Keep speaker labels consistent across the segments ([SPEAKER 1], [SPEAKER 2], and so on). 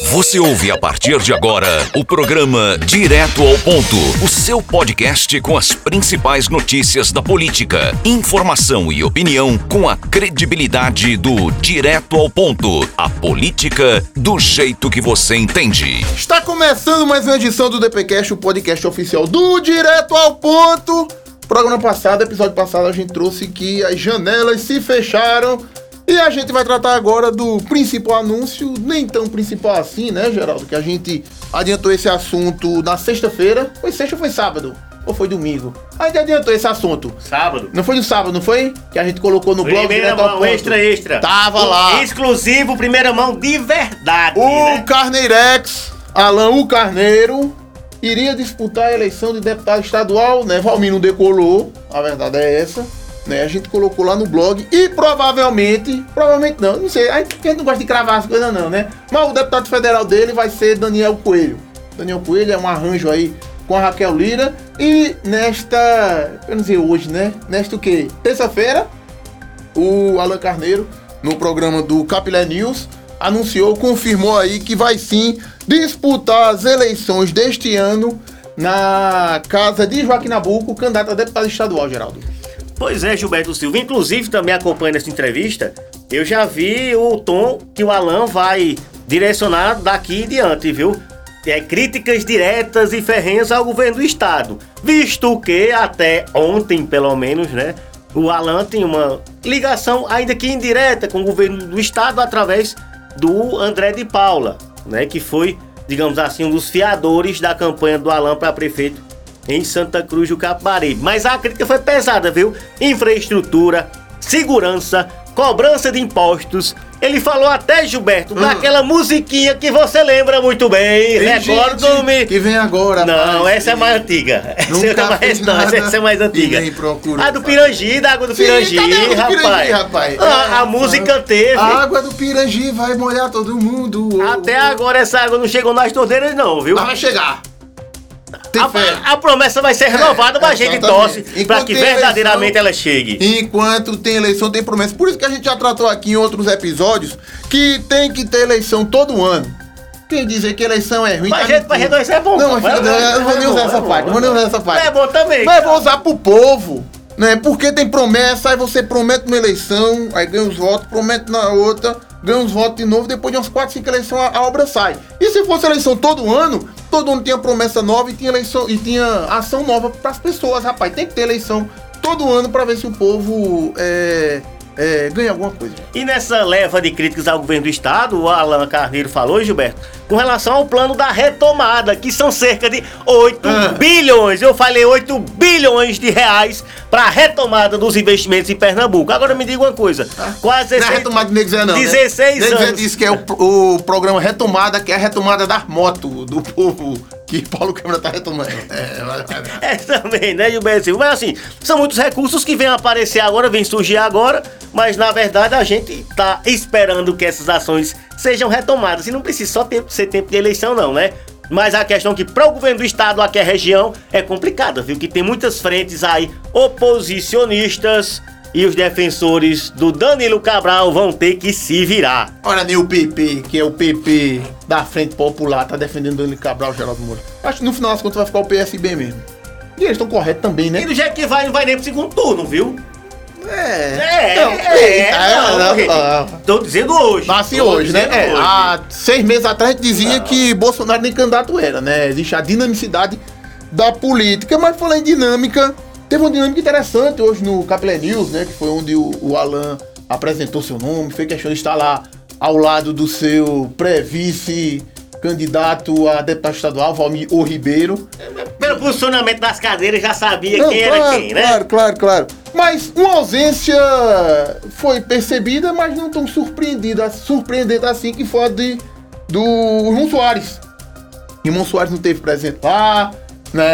[SPEAKER 1] Você ouve a partir de agora o programa Direto ao Ponto, o seu podcast com as principais notícias da política, informação e opinião com a credibilidade do Direto ao Ponto, a política do jeito que você entende.
[SPEAKER 2] Está começando mais uma edição do DPcast, o podcast oficial do Direto ao Ponto. Programa passado, episódio passado, a gente trouxe que as janelas se fecharam e a gente vai tratar agora do principal anúncio, nem tão principal assim, né, Geraldo? Que a gente adiantou esse assunto na sexta-feira. Foi sexta ou foi sábado? Ou foi domingo? A gente adiantou esse assunto.
[SPEAKER 3] Sábado.
[SPEAKER 2] Não foi no sábado, não foi? Que a gente colocou no blog
[SPEAKER 3] Primeira mão, extra, extra.
[SPEAKER 2] Tava
[SPEAKER 3] O
[SPEAKER 2] lá.
[SPEAKER 3] Exclusivo, primeira mão de verdade.
[SPEAKER 2] O
[SPEAKER 3] né?
[SPEAKER 2] Carneirex, Alain o Carneiro, iria disputar a eleição de deputado estadual, né? Valmir não decolou, a verdade é essa. Né? A gente colocou lá no blog e provavelmente, provavelmente não, não sei, a gente não gosta de cravar as coisas não, né? Mas o deputado federal dele vai ser Daniel Coelho. Daniel Coelho é um arranjo aí com a Raquel Lira e nesta, eu não sei hoje, né? Nesta o quê? Terça-feira, o Alan Carneiro, no programa do Capilé News, anunciou, confirmou aí que vai sim disputar as eleições deste ano na casa de Joaquim Nabuco, candidato a deputado estadual, Geraldo.
[SPEAKER 3] Pois é, Gilberto Silva. Inclusive, também acompanhando essa entrevista, eu já vi o tom que o Alan vai direcionar daqui em diante, viu? É críticas diretas e ferrenhas ao governo do estado. Visto que até ontem, pelo menos, né? O Alan tem uma ligação, ainda que indireta, com o governo do estado através do André de Paula, né? Que foi, digamos assim, um dos fiadores da campanha do Alan para prefeito em Santa Cruz do Capibaribe. Mas a crítica foi pesada, viu? Infraestrutura, segurança, cobrança de impostos. Ele falou até, Gilberto, daquela musiquinha que você lembra muito bem. Recordo-me.
[SPEAKER 2] Que vem agora,
[SPEAKER 3] Não, essa é mais antiga. Essa é mais, não, essa é mais antiga.
[SPEAKER 2] e nem procurou
[SPEAKER 3] A do. Pirangi, da água do
[SPEAKER 2] Sim,
[SPEAKER 3] Pirangi,
[SPEAKER 2] cadê a do
[SPEAKER 3] rapaz.
[SPEAKER 2] Pirangi, rapaz?
[SPEAKER 3] A, a
[SPEAKER 2] É,
[SPEAKER 3] música teve.
[SPEAKER 2] A água do Pirangi vai molhar todo mundo.
[SPEAKER 3] Até agora essa água não chegou nas torneiras, não, viu?
[SPEAKER 2] Mas vai chegar.
[SPEAKER 3] A, a- promessa vai ser renovada, mas a gente torce para que verdadeiramente
[SPEAKER 2] eleição-
[SPEAKER 3] ela chegue.
[SPEAKER 2] Enquanto tem eleição, tem promessa. Por isso que a gente já tratou aqui em outros episódios que tem que ter eleição todo ano. Quem dizer que eleição é ruim.
[SPEAKER 3] Mas
[SPEAKER 2] tá
[SPEAKER 3] gente,
[SPEAKER 2] mentindo.
[SPEAKER 3] reduzir é bom.
[SPEAKER 2] Não, mas eu não vou nem
[SPEAKER 3] é
[SPEAKER 2] usar
[SPEAKER 3] é
[SPEAKER 2] essa parte. Não vou nem usar essa parte.
[SPEAKER 3] É bom também.
[SPEAKER 2] Mas vou usar pro povo, né? Porque tem promessa, aí você promete uma eleição, aí ganha os votos, promete na outra, ganha os votos de novo, depois de umas 4, 5 eleições a, a obra sai. E se fosse eleição todo ano, todo ano tinha promessa nova e tinha eleição e tinha ação nova pras pessoas, rapaz. Tem que ter eleição todo ano pra ver se o povo é, é, ganha alguma coisa.
[SPEAKER 3] E nessa leva de críticas ao governo do estado, o Alan Carneiro falou, Gilberto, com relação ao plano da retomada, que são cerca de 8
[SPEAKER 2] Ah.
[SPEAKER 3] bilhões, eu falei 8 bilhões de reais para a retomada dos investimentos em Pernambuco. Agora me diga uma coisa, quase
[SPEAKER 2] Não é retomada de Negzé, não.
[SPEAKER 3] 16
[SPEAKER 2] né? Negzé
[SPEAKER 3] anos.
[SPEAKER 2] disse que é o, o programa Retomada, que é a retomada das motos do povo que Paulo Câmara tá retomando. É.
[SPEAKER 3] É também, né, Gilberto Silva? Mas assim, são muitos recursos que vêm aparecer agora, vêm surgir agora, mas na verdade a gente tá esperando que essas ações sejam retomadas. E não precisa só tempo, ser tempo de eleição, não, né? Mas a questão que para o governo do estado, aqui a região, é complicada, viu? Que tem muitas frentes aí oposicionistas e os defensores do Danilo Cabral vão ter que se virar.
[SPEAKER 2] Olha nem o PP, que é o PP da Frente Popular, tá defendendo Danilo Cabral, Geraldo Moura. Acho que no final das contas vai ficar o PSB mesmo. E eles estão corretos também,
[SPEAKER 3] E
[SPEAKER 2] né?
[SPEAKER 3] do jeito que vai, não vai nem pro segundo turno, viu?
[SPEAKER 2] É.
[SPEAKER 3] É,
[SPEAKER 2] Não,
[SPEAKER 3] é,
[SPEAKER 2] eita,
[SPEAKER 3] não,
[SPEAKER 2] não,
[SPEAKER 3] porque-
[SPEAKER 2] não.
[SPEAKER 3] Tô dizendo hoje.
[SPEAKER 2] Nasce hoje, né? É,
[SPEAKER 3] hoje.
[SPEAKER 2] há seis meses atrás dizia que Bolsonaro nem candidato era, né? Existe a dinamicidade da política, mas falando em dinâmica, teve uma dinâmica interessante hoje no Capilé News, né? Que foi onde o, o Alan apresentou seu nome, fez questão de estar lá ao lado do seu pré-vice candidato a deputado estadual, Valmir O Ribeiro.
[SPEAKER 3] Pelo posicionamento das cadeiras já sabia
[SPEAKER 2] Não,
[SPEAKER 3] quem era
[SPEAKER 2] claro,
[SPEAKER 3] quem, né?
[SPEAKER 2] Claro, claro, claro. Mas uma ausência foi percebida, mas não tão surpreendida, surpreendente assim, que foi a de, do João Soares. Irmão Soares não teve presente lá, né?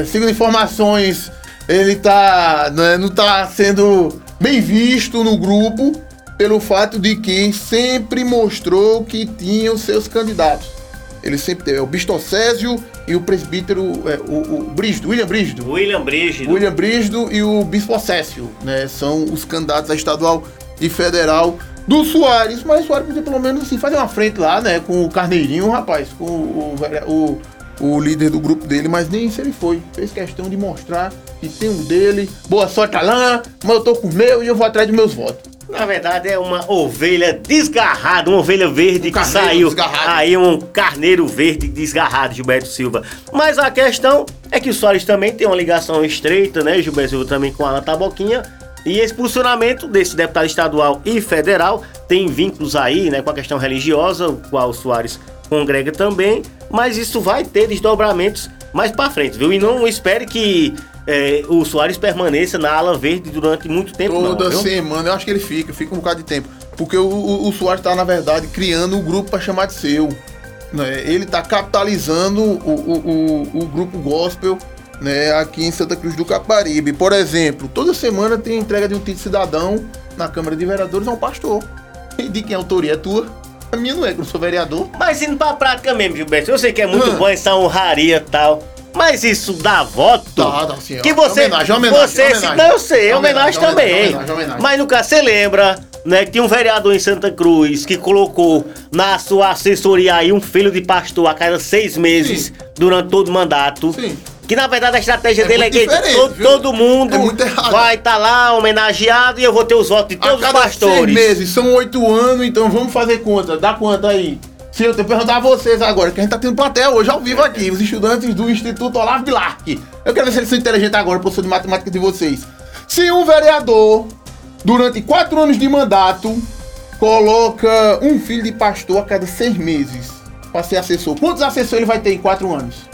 [SPEAKER 2] é, Segundo informações, ele tá, né, não tá sendo bem visto no grupo pelo fato de que sempre mostrou que tinha os seus candidatos. Ele sempre teve é o Bistocésio e o presbítero, é, o, o Brígido, William Brígido.
[SPEAKER 3] William Brígido.
[SPEAKER 2] William Brígido e o Bispo Cécio, né? São os candidatos a estadual e federal do Soares, mas o Soares podia pelo menos assim, fazer uma frente lá, né? Com o Carneirinho, rapaz, com o, o, o, o líder do grupo dele, mas nem isso ele foi. Fez questão de mostrar que tem um dele. Boa sorte, Alain, mas eu tô com o meu e eu vou atrás dos meus votos.
[SPEAKER 3] Na verdade é uma ovelha desgarrada, uma ovelha verde
[SPEAKER 2] Um
[SPEAKER 3] que saiu.
[SPEAKER 2] desgarrado.
[SPEAKER 3] Aí um carneiro verde desgarrado, Gilberto Silva. Mas a questão é que o Soares também tem uma ligação estreita, né, Gilberto Silva, também com a Ana Taboquinha. E esse posicionamento desse deputado estadual e federal tem vínculos aí, né, com a questão religiosa, o qual o Soares congrega também. Mas isso vai ter desdobramentos mais pra frente, viu? E não espere que eh, o Soares permaneça na ala verde durante muito tempo, não,
[SPEAKER 2] Toda
[SPEAKER 3] viu?
[SPEAKER 2] semana, eu acho que ele fica, fica um bocado de tempo. Porque o, o, o Soares tá, na verdade, criando um grupo para chamar de seu. Né? Ele tá capitalizando o, o, o, grupo gospel né, aqui em Santa Cruz do Caparibe. Por exemplo, toda semana tem entrega de um título cidadão na Câmara de Vereadores a um pastor. E de quem a autoria é tua? A minha não é, que eu não sou vereador.
[SPEAKER 3] Mas indo pra prática mesmo, Gilberto, eu sei que é muito
[SPEAKER 2] Hum.
[SPEAKER 3] bom essa honraria e tal. Mas isso dá voto?
[SPEAKER 2] Dá, dá sim, ó.
[SPEAKER 3] Que você.
[SPEAKER 2] Homenagem, homenagem,
[SPEAKER 3] você
[SPEAKER 2] homenagem.
[SPEAKER 3] Se, não, eu sei, homenagem,
[SPEAKER 2] Homenagem,
[SPEAKER 3] também.
[SPEAKER 2] homenagem, homenagem.
[SPEAKER 3] Mas no caso, você lembra, né, que tinha um vereador em Santa Cruz que colocou na sua assessoria aí um filho de pastor a cada seis meses
[SPEAKER 2] Sim.
[SPEAKER 3] durante todo o mandato.
[SPEAKER 2] Sim.
[SPEAKER 3] Que na verdade a estratégia
[SPEAKER 2] É
[SPEAKER 3] dele é que todo, todo mundo
[SPEAKER 2] É
[SPEAKER 3] vai estar lá homenageado e eu vou ter os votos de
[SPEAKER 2] A
[SPEAKER 3] todos os pastores.
[SPEAKER 2] seis meses, são oito anos, então vamos fazer conta. Dá quanto aí? Se eu perguntar a vocês agora, que a gente tá tendo plateia hoje ao vivo aqui, os estudantes do Instituto Olavo Bilac. Eu quero ver se eles são inteligentes agora, professor de matemática de vocês. Se um vereador, durante quatro anos de mandato, coloca um filho de pastor a cada seis meses pra ser assessor, quantos assessores ele vai ter em quatro anos?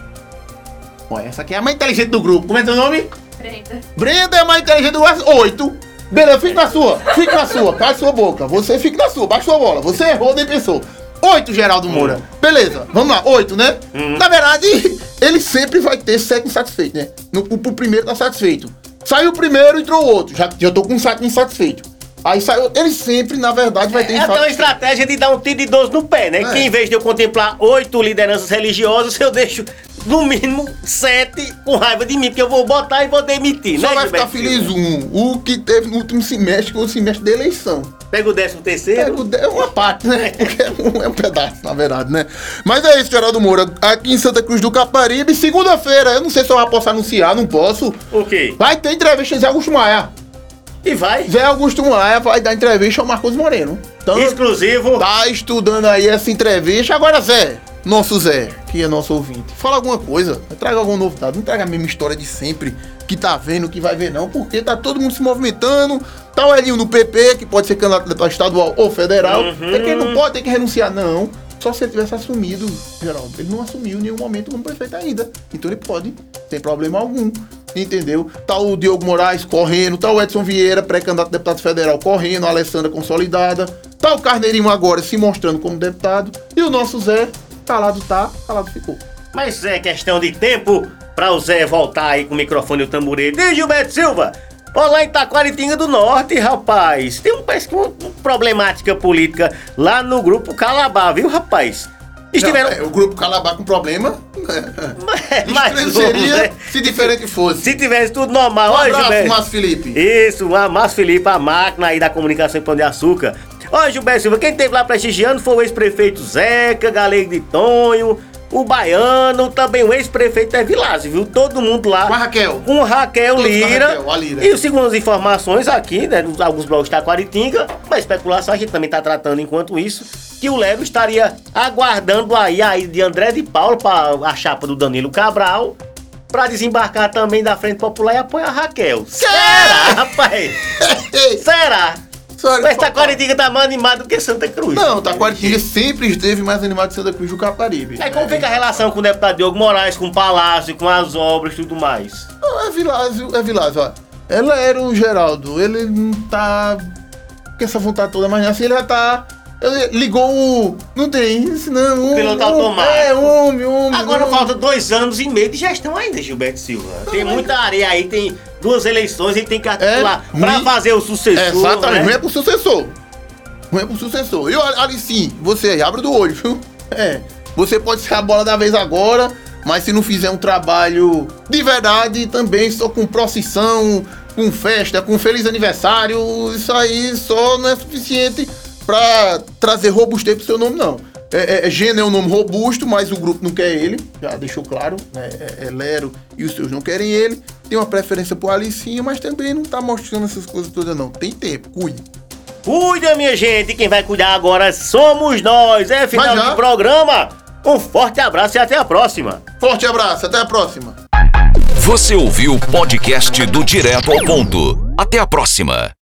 [SPEAKER 2] Olha, essa aqui é a mais inteligente do grupo. Como é teu nome?
[SPEAKER 4] Brenda.
[SPEAKER 2] Brenda é mais inteligente do que oito. Beleza, fique na sua. Fique na sua. Cala sua boca. Você fique na sua. Baixa sua bola. Você errou, nem pensou. Oito, Geraldo Moura. Beleza, vamos lá. Oito, né? Na verdade, ele sempre vai ter sete insatisfeitos, né? No, o, o primeiro tá satisfeito. Saiu o primeiro, entrou o outro. Já, já tô com sete insatisfeitos. Aí saiu. Ele sempre, na verdade, vai ter
[SPEAKER 3] É aquela estratégia de dar um tiro de 12 no pé, né?
[SPEAKER 2] É.
[SPEAKER 3] Que em vez de eu contemplar oito lideranças religiosas, eu deixo no mínimo sete com raiva de mim, porque eu vou botar e vou demitir,
[SPEAKER 2] Só
[SPEAKER 3] né?
[SPEAKER 2] vai ficar
[SPEAKER 3] Gilberto
[SPEAKER 2] feliz um. O que teve no último semestre, que foi o semestre da eleição.
[SPEAKER 3] Pega o décimo terceiro.
[SPEAKER 2] Pega o É uma parte, né? Porque é um, é um pedaço, na verdade, né? Mas é isso, Geraldo Moura. Aqui em Santa Cruz do Caparibe, segunda-feira, eu não sei se eu posso anunciar, não posso.
[SPEAKER 3] O quê?
[SPEAKER 2] Vai ter entrevista de Zé Augusto Maia.
[SPEAKER 3] E vai.
[SPEAKER 2] Zé Augusto Maia vai dar entrevista ao Marcos Moreno. Então,
[SPEAKER 3] Exclusivo.
[SPEAKER 2] tá estudando aí essa entrevista. Agora, Zé, nosso Zé, que é nosso ouvinte, fala alguma coisa. Traga alguma novidade. Não traga a mesma história de sempre, que tá vendo, que vai ver, não. Porque tá todo mundo se movimentando. Tá o Elinho no PP, que pode ser candidato a estadual ou federal.
[SPEAKER 3] Uhum.
[SPEAKER 2] É que ele não pode ter que renunciar, não. Só se ele tivesse assumido, Geraldo. Ele não assumiu em nenhum momento como prefeito ainda. Então ele pode, sem problema algum. Entendeu? Tá o Diogo Moraes correndo, tá o Edson Vieira, pré-candidato a deputado federal, correndo, a Alessandra consolidada. Tá o Carneirinho agora se mostrando como deputado. E o nosso Zé, calado tá, calado ficou.
[SPEAKER 3] Mas é questão de tempo pra o Zé voltar aí com o microfone e o tamborete. E Gilberto Silva? Ó, lá em Taquaritinga do Norte, rapaz. Tem um, parece que uma, uma problemática política lá no grupo Calabá, viu, rapaz? Estiveram.
[SPEAKER 2] Não, é, o grupo Calabá com problema.
[SPEAKER 3] mais
[SPEAKER 2] Estranho
[SPEAKER 3] um,
[SPEAKER 2] seria
[SPEAKER 3] né?
[SPEAKER 2] se diferente fosse.
[SPEAKER 3] Se tivesse tudo normal,
[SPEAKER 2] Um abraço. Márcio Felipe.
[SPEAKER 3] Isso, a Márcio Felipe, a máquina aí da comunicação em Pão de Açúcar. Ó, Gilberto Silva, quem teve lá prestigiando foi o ex-prefeito Zeca, Galego de Tonho, o Baiano, também o ex-prefeito é Vilásio, viu? Todo mundo lá.
[SPEAKER 2] Com a Raquel.
[SPEAKER 3] Com Raquel
[SPEAKER 2] Todos com a
[SPEAKER 3] Lira.
[SPEAKER 2] Raquel, a Lira.
[SPEAKER 3] E segundo as informações aqui, né, alguns blogs da Taquaritinga, uma especulação a gente também tá tratando enquanto isso, que o Lego estaria aguardando aí a ida de André de Paulo para a chapa do Danilo Cabral. Pra desembarcar também da Frente Popular e apoiar a Raquel. Será, rapaz? Será?
[SPEAKER 2] Sorry,
[SPEAKER 3] Mas. Taquaritinga tá mais animado do que Santa Cruz.
[SPEAKER 2] Não, Taquaritinga sempre esteve mais animado que Santa Cruz do Caparibe.
[SPEAKER 3] Aí como fica a relação com o deputado Diogo Moraes, com o Palácio, com as obras e tudo mais?
[SPEAKER 2] Não, é Vilásio, é Vilásio, ó. Ela era o Geraldo, ele não tá com essa vontade toda, mas assim ele já tá. Ligou o. Não tem isso, não. Um,
[SPEAKER 3] Piloto
[SPEAKER 2] um,
[SPEAKER 3] automático.
[SPEAKER 2] É, homem, homem.
[SPEAKER 3] Agora
[SPEAKER 2] homem.
[SPEAKER 3] falta dois anos e meio de gestão ainda, Gilberto Silva. Tem muita areia aí, tem duas eleições, ele tem que articular
[SPEAKER 2] É,
[SPEAKER 3] pra
[SPEAKER 2] ruim.
[SPEAKER 3] fazer o sucessor.
[SPEAKER 2] Exatamente, não
[SPEAKER 3] né?
[SPEAKER 2] é pro sucessor. Não é pro sucessor. E olha, sim, você aí, abre do olho, viu? É. Você pode ser a bola da vez agora, mas se não fizer um trabalho de verdade, também só com procissão, com festa, com feliz aniversário, isso aí só não é suficiente pra trazer robustez pro seu nome, não. É, é, Gênero é um nome robusto, mas o grupo não quer ele, já deixou claro, né? É, é Lero e os seus não querem ele. Tem uma preferência por Alicinha, mas também não tá mostrando essas coisas todas, não. Tem tempo, cuide.
[SPEAKER 3] Cuida, minha gente, quem vai cuidar agora somos nós. É final do programa. Um forte abraço e até a próxima.
[SPEAKER 2] Forte abraço, até a próxima.
[SPEAKER 1] Você ouviu o podcast do Direto ao Ponto. Até a próxima.